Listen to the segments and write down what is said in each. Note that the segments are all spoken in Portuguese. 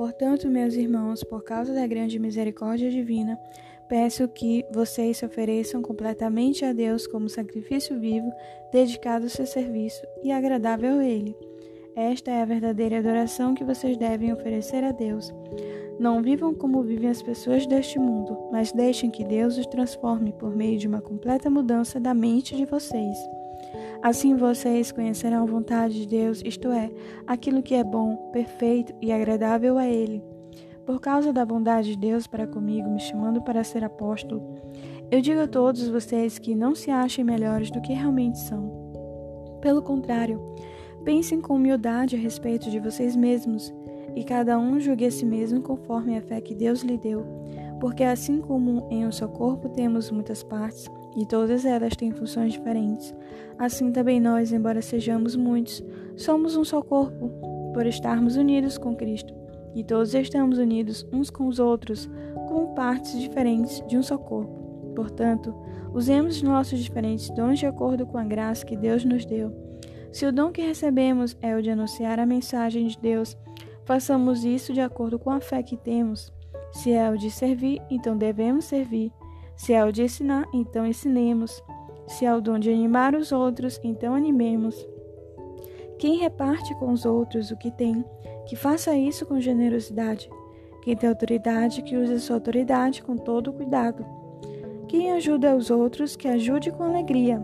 Portanto, meus irmãos, por causa da grande misericórdia divina, peço que vocês se ofereçam completamente a Deus como sacrifício vivo, dedicado ao seu serviço e agradável a Ele. Esta é a verdadeira adoração que vocês devem oferecer a Deus. Não vivam como vivem as pessoas deste mundo, mas deixem que Deus os transforme por meio de uma completa mudança da mente de vocês. Assim vocês conhecerão a vontade de Deus, isto é, aquilo que é bom, perfeito e agradável a Ele. Por causa da bondade de Deus para comigo, me chamando para ser apóstolo, eu digo a todos vocês que não se achem melhores do que realmente são. Pelo contrário, pensem com humildade a respeito de vocês mesmos e cada um julgue a si mesmo conforme a fé que Deus lhe deu, porque assim como em um só corpo temos muitas partes, e todas elas têm funções diferentes, assim também nós, embora sejamos muitos, somos um só corpo, por estarmos unidos com Cristo, e todos estamos unidos uns com os outros, como partes diferentes de um só corpo. Portanto, usemos nossos diferentes dons de acordo com a graça que Deus nos deu. Se o dom que recebemos é o de anunciar a mensagem de Deus, Façamos isso de acordo com a fé que temos. Se é o de servir, então devemos servir. Se é o de ensinar, então ensinemos. Se é o dom de animar os outros, então animemos. Quem reparte com os outros o que tem, que faça isso com generosidade. Quem tem autoridade, que use sua autoridade com todo cuidado. Quem ajuda os outros, que ajude com alegria.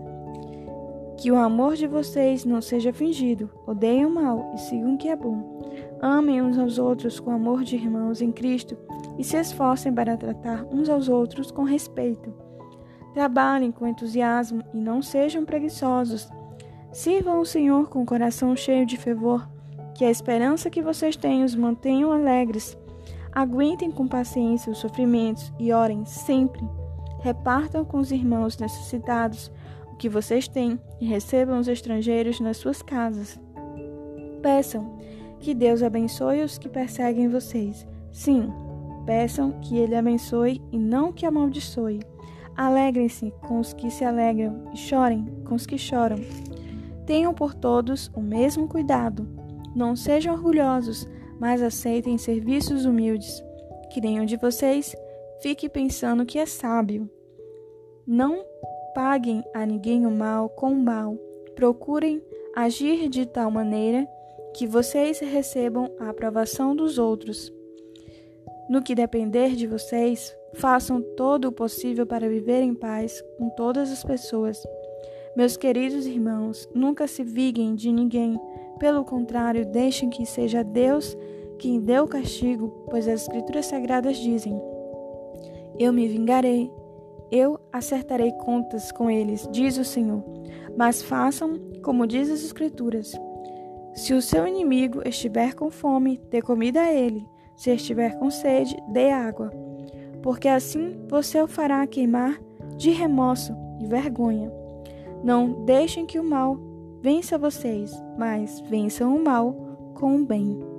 Que o amor de vocês não seja fingido, odeiem o mal e sigam o que é bom. Amem uns aos outros com amor de irmãos em Cristo e se esforcem para tratar uns aos outros com respeito. Trabalhem com entusiasmo e não sejam preguiçosos. Sirvam o Senhor com o coração cheio de fervor, que a esperança que vocês têm os mantenham alegres. Aguentem com paciência os sofrimentos e orem sempre. Repartam com os irmãos necessitados o que vocês têm e recebam os estrangeiros nas suas casas. Peçam que Deus abençoe os que perseguem vocês. Sim, peçam que Ele abençoe e não que amaldiçoe. Alegrem-se com os que se alegram e chorem com os que choram. Tenham por todos o mesmo cuidado. Não sejam orgulhosos, mas aceitem serviços humildes. Que nenhum de vocês fique pensando que é sábio. Não paguem a ninguém o mal com o mal. Procurem agir de tal maneira que vocês recebam a aprovação dos outros. No que depender de vocês, façam todo o possível para viver em paz com todas as pessoas. Meus queridos irmãos, nunca se viguem de ninguém, pelo contrário, deixem que seja Deus quem dê o castigo, pois as Escrituras Sagradas dizem: Eu me vingarei, eu acertarei contas com eles, diz o Senhor. Mas façam como diz as Escrituras. Se o seu inimigo estiver com fome, dê comida a ele. Se estiver com sede, dê água. Porque assim você o fará queimar de remorso e vergonha. Não deixem que o mal vença vocês, mas vençam o mal com o bem.